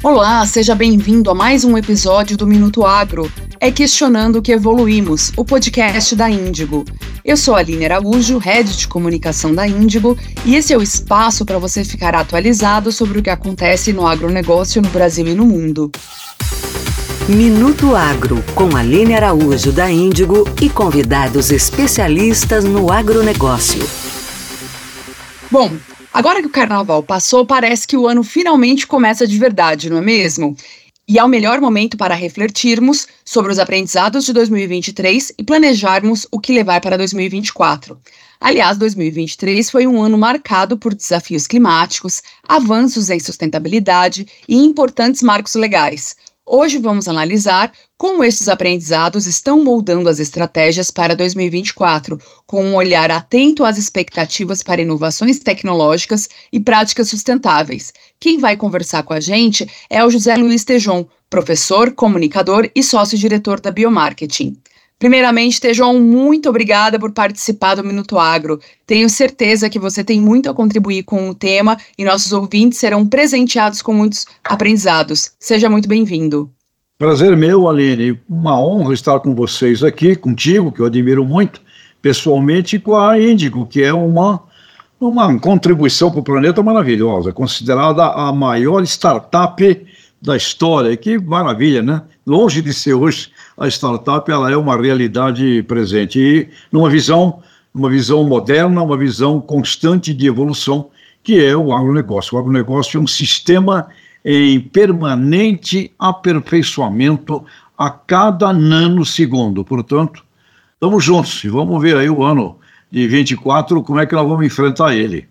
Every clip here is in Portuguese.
Olá, seja bem-vindo a mais um episódio do Minuto Agro. É Questionando que Evoluímos, o podcast da Índigo. Eu sou a Aline Araújo, head de comunicação da Índigo, e esse é o espaço para você ficar atualizado sobre o que acontece no agronegócio no Brasil e no mundo. Minuto Agro, com Aline Araújo da Índigo e convidados especialistas no agronegócio. Bom, Agora que o carnaval passou, parece que o ano finalmente começa de verdade, não é mesmo? E é o melhor momento para refletirmos sobre os aprendizados de 2023 e planejarmos o que levar para 2024. Aliás, 2023 foi um ano marcado por desafios climáticos, avanços em sustentabilidade e importantes marcos legais. Hoje vamos analisar como esses aprendizados estão moldando as estratégias para 2024, com um olhar atento às expectativas para inovações tecnológicas e práticas sustentáveis. Quem vai conversar com a gente é o José Luiz Tejon, professor, comunicador e sócio-diretor da Biomarketing. Primeiramente, Tejon, muito obrigada por participar do Minuto Agro. Tenho certeza que você tem muito a contribuir com o tema e nossos ouvintes serão presenteados com muitos aprendizados. Seja muito bem-vindo. Prazer meu, Aline. Uma honra estar com vocês aqui, contigo, que eu admiro muito, pessoalmente, e com a Índigo, que é uma, uma contribuição para o planeta maravilhosa, considerada a maior startup da história. Que maravilha, né? Longe de ser hoje a startup, ela é uma realidade presente e numa visão, uma visão moderna, uma visão constante de evolução, que é o agronegócio. O agronegócio é um sistema em permanente aperfeiçoamento a cada nanosegundo. Portanto, estamos juntos e vamos ver aí o ano de 24, como é que nós vamos enfrentar ele.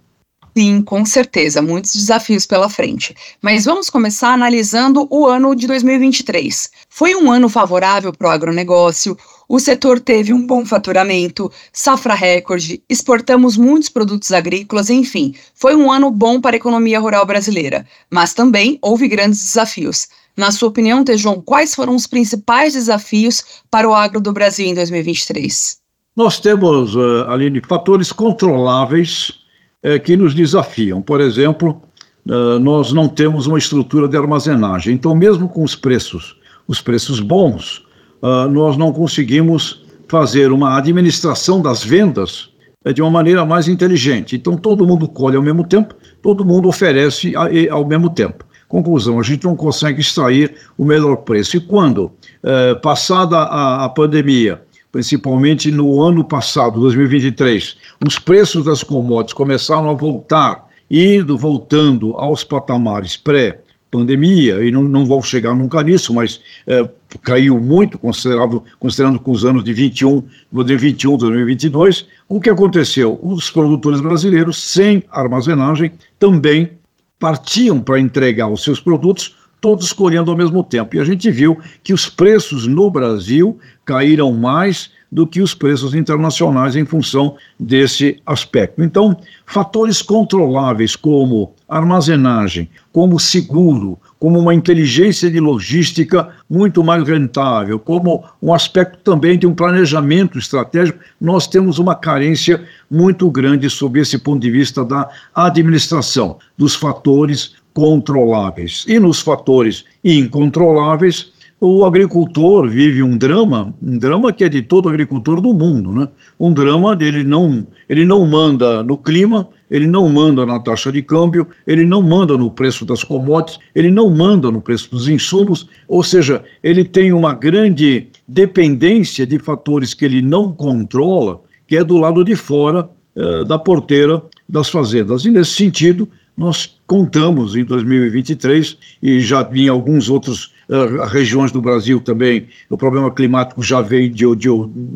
Sim, com certeza, muitos desafios pela frente. Mas vamos começar analisando o ano de 2023. Foi um ano favorável para o agronegócio, o setor teve um bom faturamento, safra recorde, exportamos muitos produtos agrícolas, enfim, foi um ano bom para a economia rural brasileira. Mas também houve grandes desafios. Na sua opinião, Tejon, quais foram os principais desafios para o agro do Brasil em 2023? Nós temos, uh, Aline, fatores controláveis é, que nos desafiam. Por exemplo, uh, nós não temos uma estrutura de armazenagem. Então, mesmo com os preços, os preços bons, uh, nós não conseguimos fazer uma administração das vendas uh, de uma maneira mais inteligente. Então, todo mundo colhe ao mesmo tempo, todo mundo oferece a, ao mesmo tempo. Conclusão, a gente não consegue extrair o melhor preço. E quando, passada a, a pandemia, principalmente no ano passado, 2023, os preços das commodities começaram a voltar, indo, voltando aos patamares pré pandemia, e não, não vão chegar nunca nisso, mas é, caiu muito, considerado, considerando com os anos de 21, 2021, 2022, o que aconteceu? Os produtores brasileiros, sem armazenagem, também partiam para entregar os seus produtos todos colhendo ao mesmo tempo. E a gente viu que os preços no Brasil caíram mais do que os preços internacionais em função desse aspecto. Então, fatores controláveis como armazenagem, como seguro, como uma inteligência de logística muito mais rentável, como um aspecto também de um planejamento estratégico, nós temos uma carência muito grande sob esse ponto de vista da administração dos fatores controláveis. E nos fatores incontroláveis, o agricultor vive um drama, um drama que é de todo agricultor do mundo, né? Um drama dele não, ele não manda no clima, ele não manda na taxa de câmbio, ele não manda no preço das commodities, ele não manda no preço dos insumos, ou seja, ele tem uma grande dependência de fatores que ele não controla, que é do lado de fora eh, da porteira das fazendas. E nesse sentido, nós contamos em 2023 e já em alguns outros uh, regiões do Brasil também. O problema climático já veio de, de,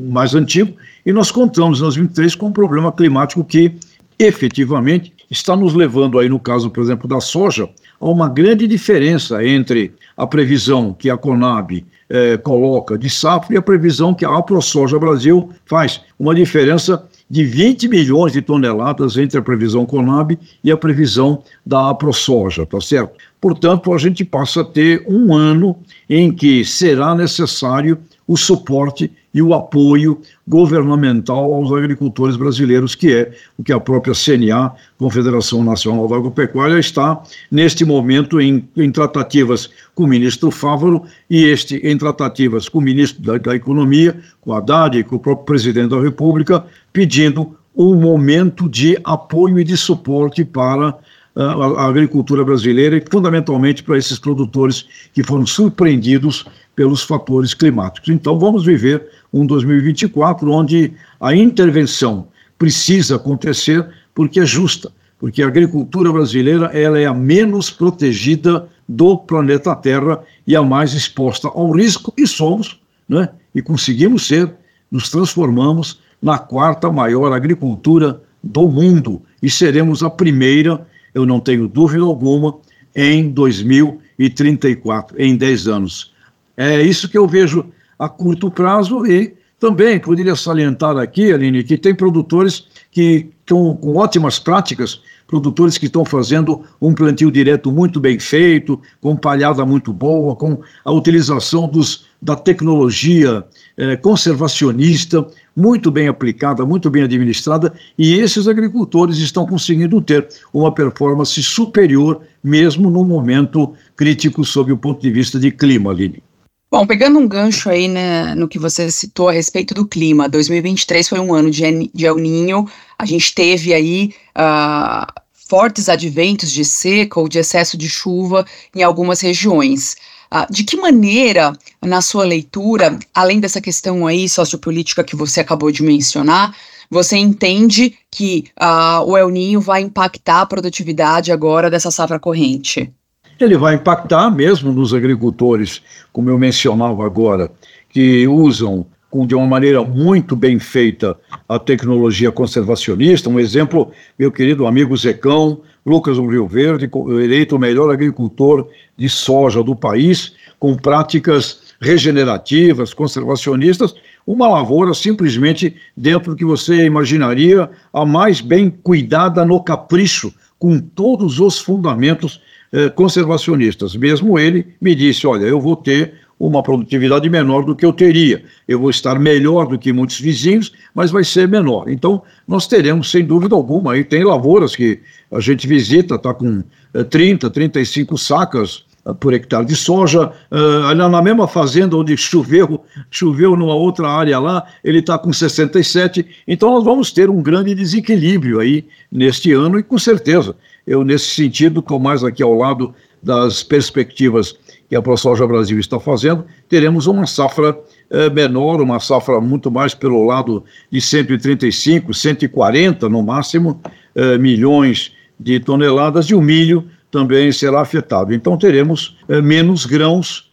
mais antigo e nós contamos em 2023 com um problema climático que efetivamente está nos levando aí no caso por exemplo da soja a uma grande diferença entre a previsão que a Conab eh, coloca de safra e a previsão que a AproSoja Brasil faz. Uma diferença de 20 milhões de toneladas entre a previsão Conab e a previsão da AproSoja, tá certo? Portanto, a gente passa a ter um ano em que será necessário o suporte e o apoio governamental aos agricultores brasileiros, que é o que a própria CNA, Confederação Nacional da Agropecuária, está neste momento em, em tratativas com o ministro Fávaro e este em tratativas com o ministro da, da Economia, com o Haddad e com o próprio presidente da República, pedindo um momento de apoio e de suporte para a, agricultura brasileira e fundamentalmente para esses produtores que foram surpreendidos pelos fatores climáticos. Então vamos viver um 2024 onde a intervenção precisa acontecer porque é justa, porque a agricultura brasileira ela é a menos protegida do planeta Terra e a mais exposta ao risco e somos, né? E conseguimos ser, nos transformamos na quarta maior agricultura do mundo e seremos a primeira eu não tenho dúvida alguma, em 2034, em 10 anos. É isso que eu vejo a curto prazo e também poderia salientar aqui, Aline, que tem produtores que estão com ótimas práticas, produtores que estão fazendo um plantio direto muito bem feito, com palhada muito boa, com a utilização dos, da tecnologia eh, conservacionista, muito bem aplicada, muito bem administrada, e esses agricultores estão conseguindo ter uma performance superior, mesmo no momento crítico sob o ponto de vista de clima, Aline. Bom, pegando um gancho aí né, no que você citou a respeito do clima, 2023 foi um ano de, de El Ninho, a gente teve aí uh, fortes adventos de seca ou de excesso de chuva em algumas regiões. Uh, de que maneira, na sua leitura, além dessa questão aí sociopolítica que você acabou de mencionar, você entende que uh, o El Ninho vai impactar a produtividade agora dessa safra corrente? Ele vai impactar mesmo nos agricultores, como eu mencionava agora, que usam de uma maneira muito bem feita a tecnologia conservacionista. Um exemplo, meu querido amigo Zecão, Lucas do Rio Verde, eleito o melhor agricultor de soja do país, com práticas regenerativas, conservacionistas, uma lavoura simplesmente dentro do que você imaginaria a mais bem cuidada no capricho, com todos os fundamentos eh, conservacionistas. Mesmo ele me disse: Olha, eu vou ter uma produtividade menor do que eu teria. Eu vou estar melhor do que muitos vizinhos, mas vai ser menor. Então, nós teremos, sem dúvida alguma, aí tem lavouras que a gente visita, está com 30, eh, 35 sacas eh, por hectare de soja, uh, na mesma fazenda onde choveu, choveu numa outra área lá, ele está com 67, então nós vamos ter um grande desequilíbrio aí neste ano e com certeza, eu nesse sentido, estou mais aqui ao lado das perspectivas que a ProSoja Brasil está fazendo, teremos uma safra eh, menor, uma safra muito mais pelo lado de 135, 140 no máximo eh, milhões de toneladas e o milho também será afetado. Então teremos eh, menos grãos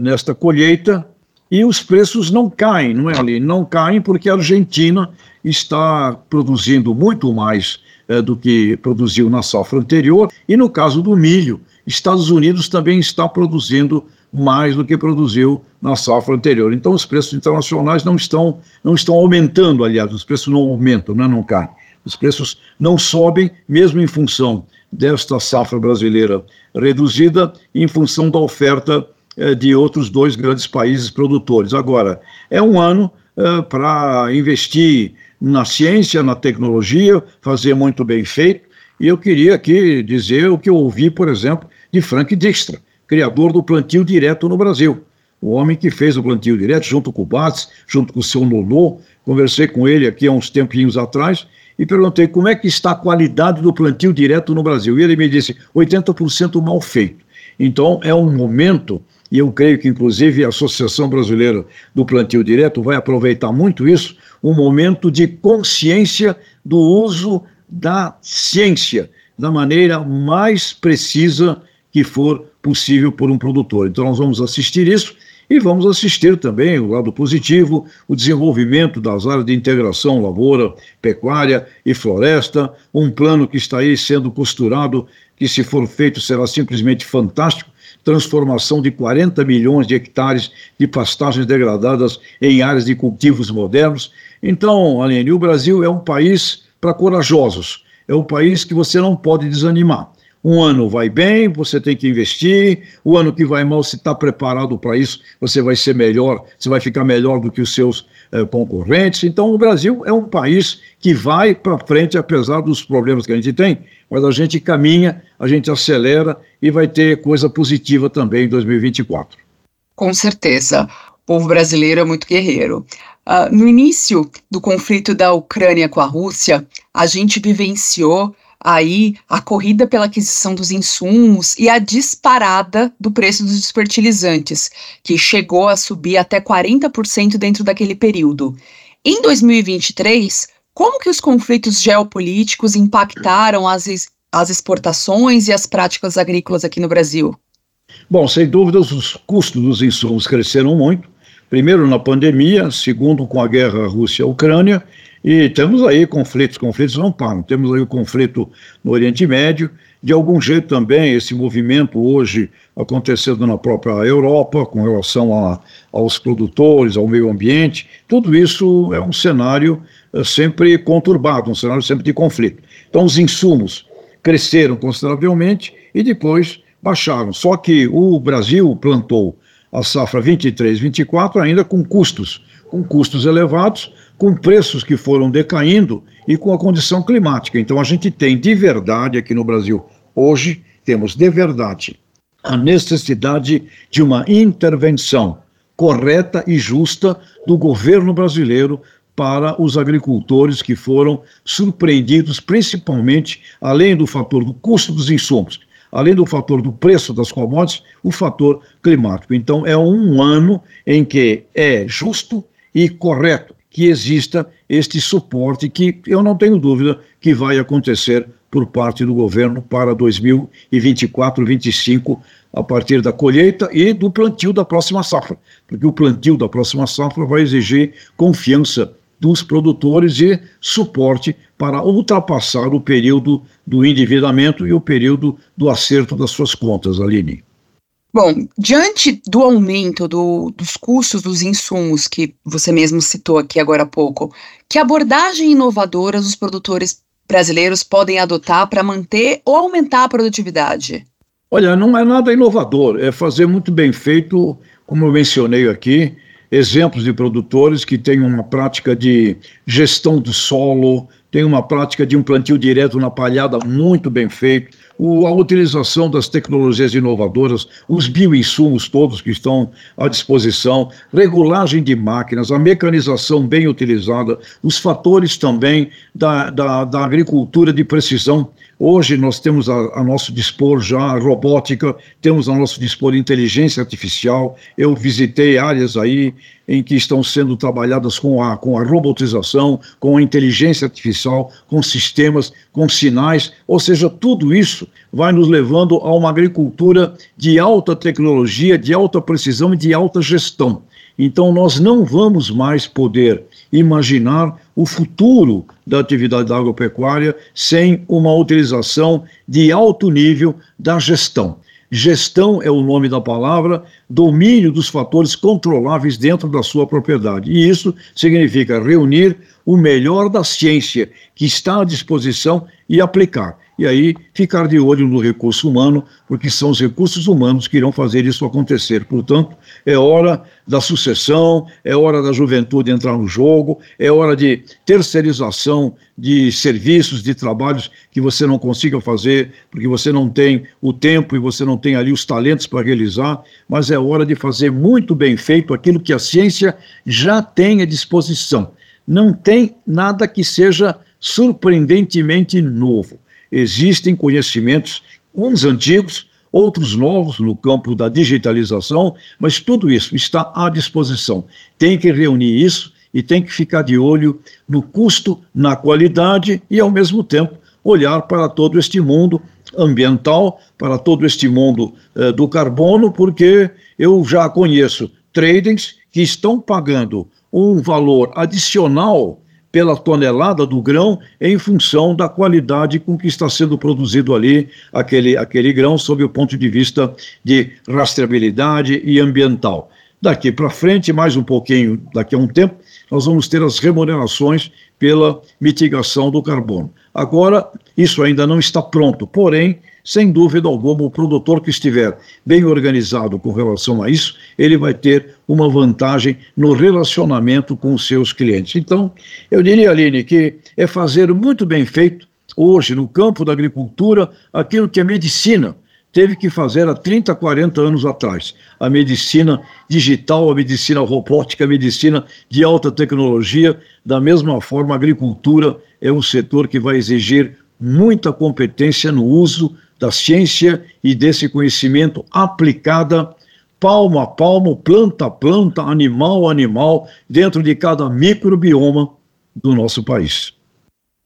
nesta colheita e os preços não caem, não é ali? Não caem porque a Argentina está produzindo muito mais do que produziu na safra anterior e no caso do milho Estados Unidos também está produzindo mais do que produziu na safra anterior. Então, os preços internacionais não estão, não estão aumentando, aliás, os preços não aumentam, né, não caem. Os preços não sobem, mesmo em função desta safra brasileira reduzida, em função da oferta eh, de outros dois grandes países produtores. Agora, é um ano eh, para investir na ciência, na tecnologia, fazer muito bem feito. E eu queria aqui dizer o que eu ouvi, por exemplo, de Frank Dijkstra, criador do plantio direto no Brasil. O homem que fez o plantio direto junto com o Bates, junto com o seu Nolô. Conversei com ele aqui há uns tempinhos atrás e perguntei como é que está a qualidade do plantio direto no Brasil. E ele me disse 80% mal feito. Então é um momento, e eu creio que inclusive a Associação Brasileira do Plantio Direto vai aproveitar muito isso, um momento de consciência do uso da ciência da maneira mais precisa que for possível por um produtor. Então, nós vamos assistir isso e vamos assistir também o lado positivo, o desenvolvimento das áreas de integração lavoura, pecuária e floresta, um plano que está aí sendo costurado, que se for feito será simplesmente fantástico, transformação de 40 milhões de hectares de pastagens degradadas em áreas de cultivos modernos. Então, Aline, o Brasil é um país para corajosos, é um país que você não pode desanimar. Um ano vai bem, você tem que investir. O ano que vai mal, se está preparado para isso, você vai ser melhor, você vai ficar melhor do que os seus eh, concorrentes. Então, o Brasil é um país que vai para frente, apesar dos problemas que a gente tem, mas a gente caminha, a gente acelera e vai ter coisa positiva também em 2024. Com certeza. O povo brasileiro é muito guerreiro. Uh, no início do conflito da Ucrânia com a Rússia, a gente vivenciou aí a corrida pela aquisição dos insumos e a disparada do preço dos fertilizantes, que chegou a subir até 40% dentro daquele período. Em 2023, como que os conflitos geopolíticos impactaram as, as exportações e as práticas agrícolas aqui no Brasil? Bom, sem dúvidas, os custos dos insumos cresceram muito, primeiro na pandemia, segundo com a guerra Rússia-Ucrânia, e temos aí conflitos, conflitos não param, temos aí o conflito no Oriente Médio, de algum jeito também esse movimento hoje acontecendo na própria Europa, com relação a, aos produtores, ao meio ambiente, tudo isso é um cenário sempre conturbado, um cenário sempre de conflito. Então os insumos cresceram consideravelmente e depois baixaram. Só que o Brasil plantou a safra 23, 24 ainda com custos, com custos elevados, com preços que foram decaindo e com a condição climática. Então a gente tem de verdade aqui no Brasil hoje temos de verdade a necessidade de uma intervenção correta e justa do governo brasileiro para os agricultores que foram surpreendidos, principalmente, além do fator do custo dos insumos, além do fator do preço das commodities, o fator climático. Então, é um ano em que é justo e correto que exista este suporte que eu não tenho dúvida que vai acontecer por parte do governo para 2024, 2025, a partir da colheita e do plantio da próxima safra, porque o plantio da próxima safra vai exigir confiança dos produtores e suporte para ultrapassar o período do endividamento e o período do acerto das suas contas, Aline. Bom, diante do aumento do, dos custos dos insumos que você mesmo citou aqui agora há pouco, que abordagem inovadora os produtores brasileiros podem adotar para manter ou aumentar a produtividade? Olha, não é nada inovador, é fazer muito bem feito, como eu mencionei aqui, exemplos de produtores que têm uma prática de gestão do solo, tem uma prática de um plantio direto na palhada muito bem feito, o, a utilização das tecnologias inovadoras, os bioinsumos todos que estão à disposição, regulagem de máquinas, a mecanização bem utilizada, os fatores também da, da, da agricultura de precisão Hoje nós temos a, a, nosso dispor já a robótica, temos a nosso dispor inteligência artificial. Eu visitei áreas aí em que estão sendo trabalhadas com a, com a robotização, com a inteligência artificial, com sistemas, com sinais, ou seja, tudo isso vai nos levando a uma agricultura de alta tecnologia, de alta precisão e de alta gestão. Então, nós não vamos mais poder imaginar o futuro da atividade da agropecuária sem uma utilização de alto nível da gestão. Gestão é o nome da palavra, domínio dos fatores controláveis dentro da sua propriedade. E isso significa reunir o melhor da ciência que está à disposição e aplicar e aí ficar de olho no recurso humano, porque são os recursos humanos que irão fazer isso acontecer. Portanto, é hora da sucessão, é hora da juventude entrar no jogo, é hora de terceirização de serviços, de trabalhos que você não consiga fazer, porque você não tem o tempo e você não tem ali os talentos para realizar, mas é hora de fazer muito bem feito aquilo que a ciência já tem à disposição. Não tem nada que seja surpreendentemente novo. Existem conhecimentos, uns antigos, outros novos no campo da digitalização, mas tudo isso está à disposição. Tem que reunir isso e tem que ficar de olho no custo, na qualidade e, ao mesmo tempo, olhar para todo este mundo ambiental, para todo este mundo eh, do carbono, porque eu já conheço tradings que estão pagando um valor adicional pela tonelada do grão em função da qualidade com que está sendo produzido ali aquele, aquele grão, sob o ponto de vista de rastreabilidade e ambiental. Daqui para frente, mais um pouquinho, daqui a um tempo, nós vamos ter as remunerações pela mitigação do carbono. Agora, isso ainda não está pronto, porém, sem dúvida alguma, o produtor que estiver bem organizado com relação a isso, ele vai ter uma vantagem no relacionamento com os seus clientes. Então, eu diria, Aline, que é fazer muito bem feito hoje no campo da agricultura aquilo que a medicina teve que fazer há 30, 40 anos atrás. A medicina digital, a medicina robótica, a medicina de alta tecnologia. Da mesma forma, a agricultura é um setor que vai exigir muita competência no uso da ciência e desse conhecimento aplicada palmo a palmo, planta a planta, animal a animal, dentro de cada microbioma do nosso país.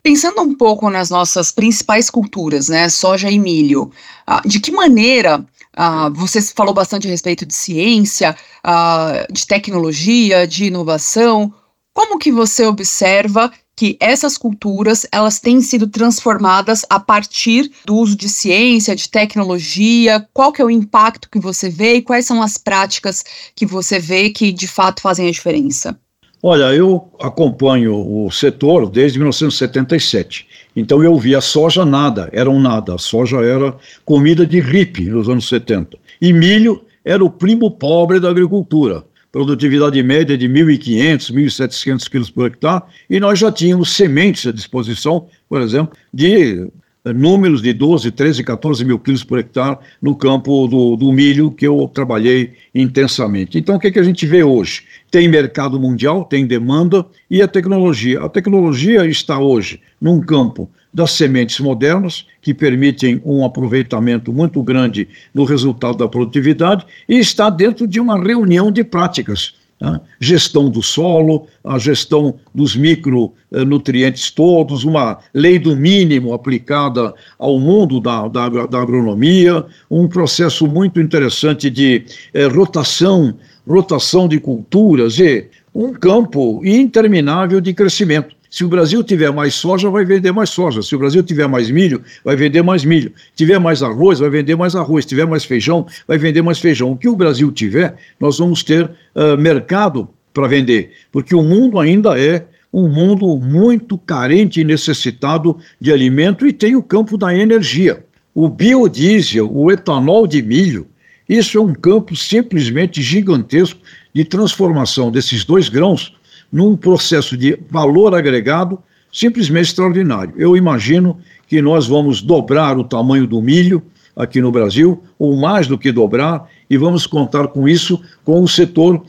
Pensando um pouco nas nossas principais culturas, né, soja e milho, ah, de que maneira ah, você falou bastante a respeito de ciência, ah, de tecnologia, de inovação, como que você observa que essas culturas elas têm sido transformadas a partir do uso de ciência, de tecnologia? Qual que é o impacto que você vê e quais são as práticas que você vê que de fato fazem a diferença? Olha, eu acompanho o setor desde 1977. Então eu vi a soja nada, era um nada. A soja era comida de hippie nos anos 70. E milho era o primo pobre da agricultura. Produtividade média de 1.500, 1.700 quilos por hectare. E nós já tínhamos sementes à disposição, por exemplo, de números de 12, 13, 14 mil quilos por hectare no campo do, do milho que eu trabalhei intensamente. Então, o que, que a gente vê hoje? Tem mercado mundial, tem demanda e a tecnologia. A tecnologia está hoje num campo das sementes modernas, que permitem um aproveitamento muito grande no resultado da produtividade, e está dentro de uma reunião de práticas né? gestão do solo, a gestão dos micronutrientes todos, uma lei do mínimo aplicada ao mundo da, da, da agronomia, um processo muito interessante de eh, rotação, rotação de culturas e um campo interminável de crescimento. Se o Brasil tiver mais soja, vai vender mais soja. Se o Brasil tiver mais milho, vai vender mais milho. Se tiver mais arroz, vai vender mais arroz. Se tiver mais feijão, vai vender mais feijão. O que o Brasil tiver, nós vamos ter uh, mercado para vender, porque o mundo ainda é um mundo muito carente e necessitado de alimento e tem o campo da energia. O biodiesel, o etanol de milho, isso é um campo simplesmente gigantesco de transformação desses dois grãos num processo de valor agregado simplesmente extraordinário. Eu imagino que nós vamos dobrar o tamanho do milho aqui no Brasil, ou mais do que dobrar, e vamos contar com isso com o setor uh,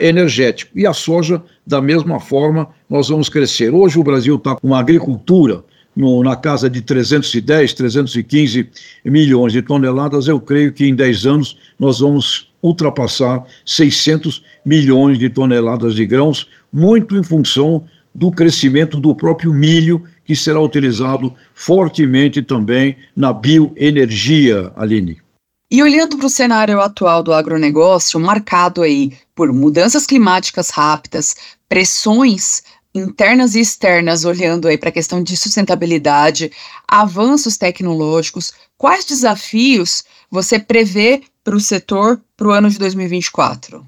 energético. E a soja, da mesma forma, nós vamos crescer. Hoje o Brasil está com uma agricultura no, na casa de 310, 315 milhões de toneladas. Eu creio que em 10 anos nós vamos ultrapassar 600 milhões de toneladas de grãos, muito em função do crescimento do próprio milho, que será utilizado fortemente também na bioenergia, Aline. E olhando para o cenário atual do agronegócio, marcado aí por mudanças climáticas rápidas, pressões internas e externas, olhando aí para a questão de sustentabilidade, avanços tecnológicos, quais desafios você prevê para o setor para o ano de 2024?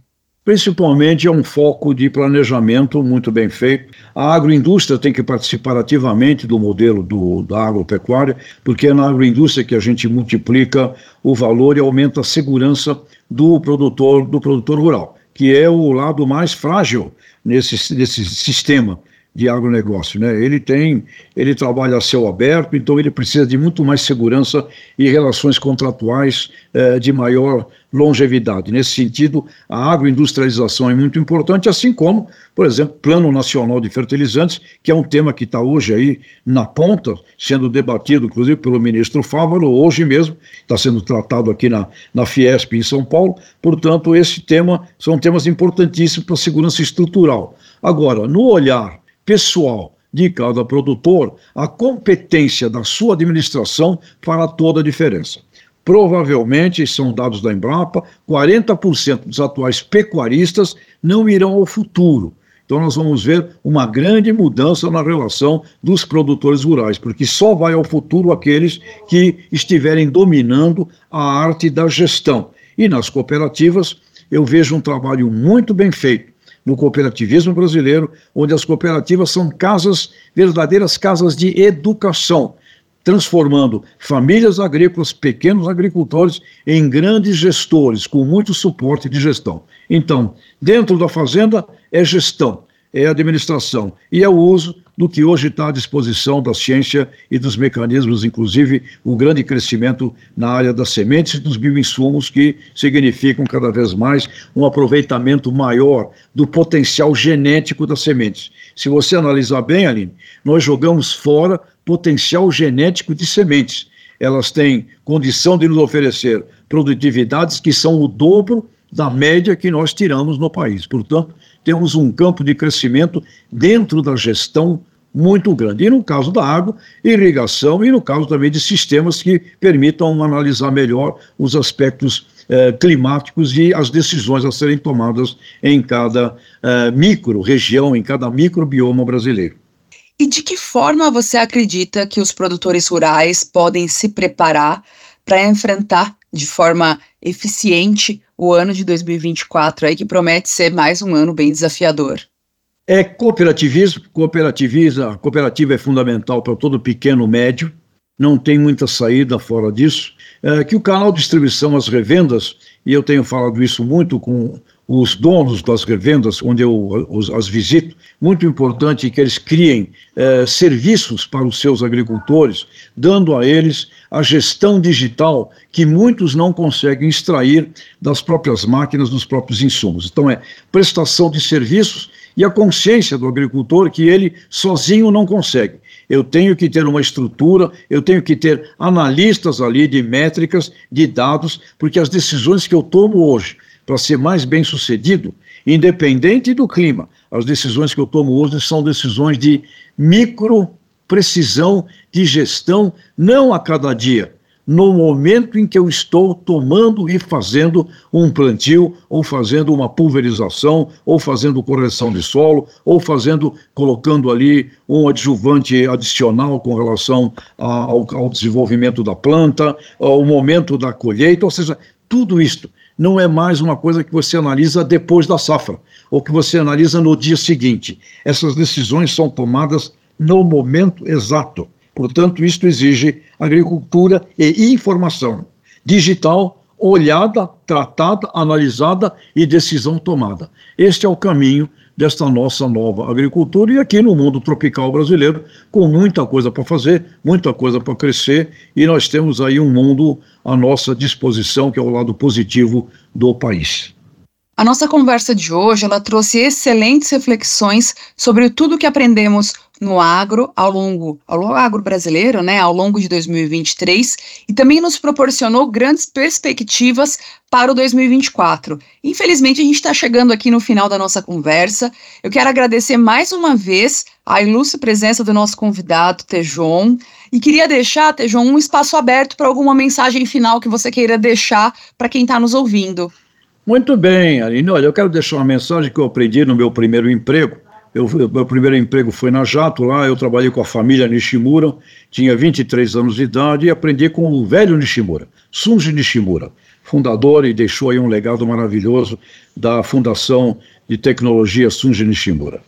Principalmente é um foco de planejamento muito bem feito. A agroindústria tem que participar ativamente do modelo do, da agropecuária, porque é na agroindústria que a gente multiplica o valor e aumenta a segurança do produtor, do produtor rural, que é o lado mais frágil nesse, nesse sistema de agronegócio, né? Ele tem, ele trabalha a céu aberto, então ele precisa de muito mais segurança e relações contratuais eh, de maior longevidade. Nesse sentido, a agroindustrialização é muito importante, assim como, por exemplo, Plano Nacional de Fertilizantes, que é um tema que está hoje aí na ponta, sendo debatido, inclusive, pelo ministro Fávaro, hoje mesmo, está sendo tratado aqui na, na Fiesp em São Paulo. Portanto, esse tema são temas importantíssimos para a segurança estrutural. Agora, no olhar pessoal de cada produtor, a competência da sua administração fará toda a diferença. Provavelmente, são dados da Embrapa, 40% dos atuais pecuaristas não irão ao futuro. Então, nós vamos ver uma grande mudança na relação dos produtores rurais, porque só vai ao futuro aqueles que estiverem dominando a arte da gestão. E nas cooperativas, eu vejo um trabalho muito bem feito no cooperativismo brasileiro, onde as cooperativas são casas, verdadeiras casas de educação. transformando famílias agrícolas, pequenos agricultores, em grandes gestores, com muito suporte de gestão. Então, dentro da fazenda é gestão, é administração e é o uso do que hoje está à disposição da ciência e dos mecanismos, inclusive o grande crescimento na área das sementes e dos bioinsumos, que significam cada vez mais um aproveitamento maior do potencial genético das sementes. Se você analisar bem, Aline, nós jogamos fora potencial genético de sementes. Elas têm condição de nos oferecer produtividades que são o dobro da média que nós tiramos no país. Portanto, temos um campo de crescimento dentro da gestão muito grande. E no caso da água, irrigação, e no caso também de sistemas que permitam analisar melhor os aspectos eh, climáticos e as decisões a serem tomadas em cada eh, micro região, em cada microbioma brasileiro. E de que forma você acredita que os produtores rurais podem se preparar para enfrentar de forma eficiente o ano de 2024 aí que promete ser mais um ano bem desafiador. É cooperativismo, cooperativismo, a cooperativa é fundamental para todo pequeno médio, não tem muita saída fora disso. É, que o canal de distribuição, as revendas, e eu tenho falado isso muito com os donos das revendas, onde eu os, as visito, muito importante que eles criem eh, serviços para os seus agricultores, dando a eles a gestão digital que muitos não conseguem extrair das próprias máquinas, dos próprios insumos. Então, é prestação de serviços e a consciência do agricultor que ele sozinho não consegue. Eu tenho que ter uma estrutura, eu tenho que ter analistas ali de métricas, de dados, porque as decisões que eu tomo hoje para ser mais bem sucedido, independente do clima. As decisões que eu tomo hoje são decisões de micro precisão de gestão, não a cada dia, no momento em que eu estou tomando e fazendo um plantio, ou fazendo uma pulverização, ou fazendo correção de solo, ou fazendo, colocando ali um adjuvante adicional com relação ao, ao desenvolvimento da planta, ao momento da colheita, ou seja, tudo isto não é mais uma coisa que você analisa depois da safra, ou que você analisa no dia seguinte. Essas decisões são tomadas no momento exato. Portanto, isto exige agricultura e informação digital, olhada, tratada, analisada e decisão tomada. Este é o caminho desta nossa nova agricultura e aqui no mundo tropical brasileiro, com muita coisa para fazer, muita coisa para crescer, e nós temos aí um mundo à nossa disposição, que é o lado positivo do país. A nossa conversa de hoje, ela trouxe excelentes reflexões sobre tudo que aprendemos no agro ao longo, ao agro brasileiro, né, ao longo de 2023 e também nos proporcionou grandes perspectivas para o 2024. Infelizmente, a gente está chegando aqui no final da nossa conversa. Eu quero agradecer mais uma vez a ilustre presença do nosso convidado, Tejon, e queria deixar, Tejon, um espaço aberto para alguma mensagem final que você queira deixar para quem está nos ouvindo. Muito bem, Aline. Olha, eu quero deixar uma mensagem que eu aprendi no meu primeiro emprego. Eu, meu primeiro emprego foi na Jato, lá eu trabalhei com a família Nishimura, tinha 23 anos de idade e aprendi com o velho Nishimura, Sunji Nishimura, fundador e deixou aí um legado maravilhoso da Fundação de Tecnologia Sunji Nishimura.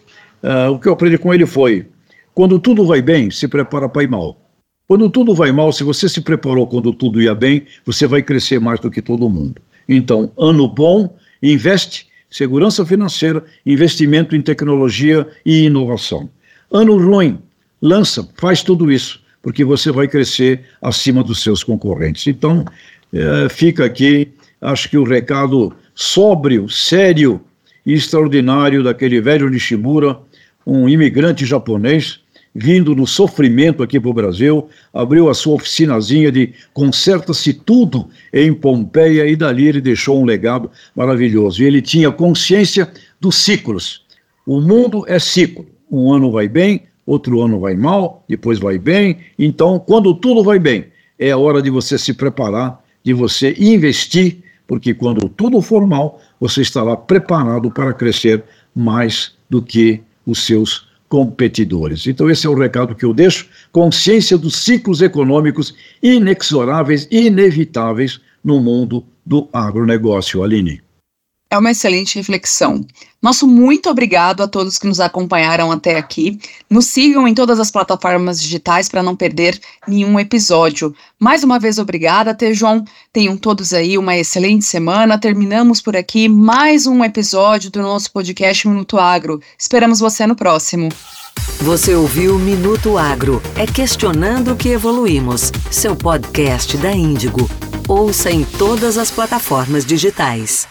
Uh, o que eu aprendi com ele foi: quando tudo vai bem, se prepara para ir mal. Quando tudo vai mal, se você se preparou quando tudo ia bem, você vai crescer mais do que todo mundo. Então, ano bom, investe, segurança financeira, investimento em tecnologia e inovação. Ano ruim, lança, faz tudo isso, porque você vai crescer acima dos seus concorrentes. Então, é, fica aqui, acho que o recado sóbrio, sério e extraordinário daquele velho Nishimura, um imigrante japonês, vindo no sofrimento aqui para o Brasil, abriu a sua oficinazinha de conserta-se tudo em Pompeia e dali ele deixou um legado maravilhoso. E ele tinha consciência dos ciclos. O mundo é ciclo. Um ano vai bem, outro ano vai mal, depois vai bem. Então, quando tudo vai bem, é a hora de você se preparar, de você investir, porque quando tudo for mal, você estará preparado para crescer mais do que os seus competidores. Então, esse é o recado que eu deixo. Consciência dos ciclos econômicos inexoráveis inevitáveis no mundo do agronegócio, Aline. É uma excelente reflexão. Nosso muito obrigado a todos que nos acompanharam até aqui. Nos sigam em todas as plataformas digitais para não perder nenhum episódio. Mais uma vez, obrigada, Tejon. Tenham todos aí uma excelente semana. Terminamos por aqui mais um episódio do nosso podcast Minuto Agro. Esperamos você no próximo. Você ouviu Minuto Agro. É questionando que evoluímos. Seu podcast da Índigo. Ouça em todas as plataformas digitais.